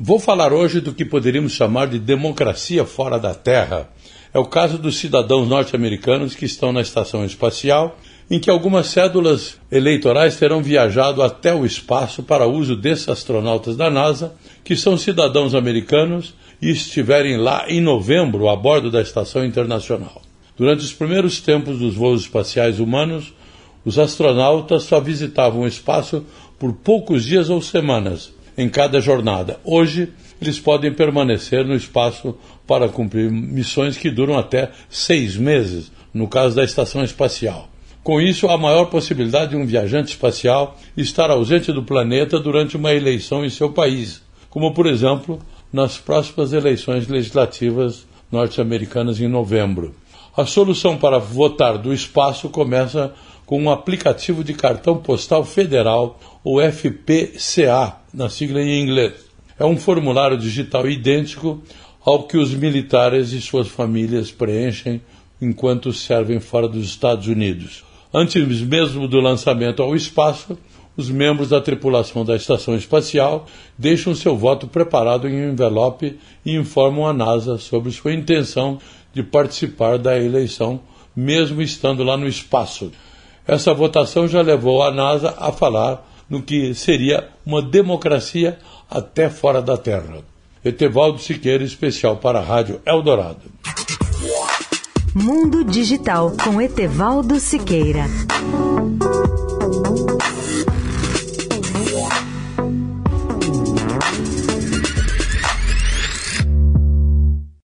Vou falar hoje do que poderíamos chamar de democracia fora da Terra. É o caso dos cidadãos norte-americanos que estão na estação espacial, em que algumas cédulas eleitorais terão viajado até o espaço para uso desses astronautas da NASA, que são cidadãos americanos e estiverem lá em novembro a bordo da estação internacional. Durante os primeiros tempos dos voos espaciais humanos, os astronautas só visitavam o espaço por poucos dias ou semanas em cada jornada. Hoje, eles podem permanecer no espaço para cumprir missões que duram até seis meses, no caso da estação espacial. Com isso, há maior possibilidade de um viajante espacial estar ausente do planeta durante uma eleição em seu país, como, por exemplo, nas próximas eleições legislativas norte-americanas em novembro. A solução para votar do espaço começa com um aplicativo de cartão postal federal, o FPCA, na sigla em inglês. É um formulário digital idêntico ao que os militares e suas famílias preenchem enquanto servem fora dos Estados Unidos. Antes mesmo do lançamento ao espaço, os membros da tripulação da estação espacial deixam seu voto preparado em um envelope e informam a NASA sobre sua intenção de participar da eleição, mesmo estando lá no espaço. Essa votação já levou a NASA a falar no que seria uma democracia até fora da Terra. Etevaldo Siqueira, especial para a Rádio Eldorado. Mundo Digital com Etevaldo Siqueira.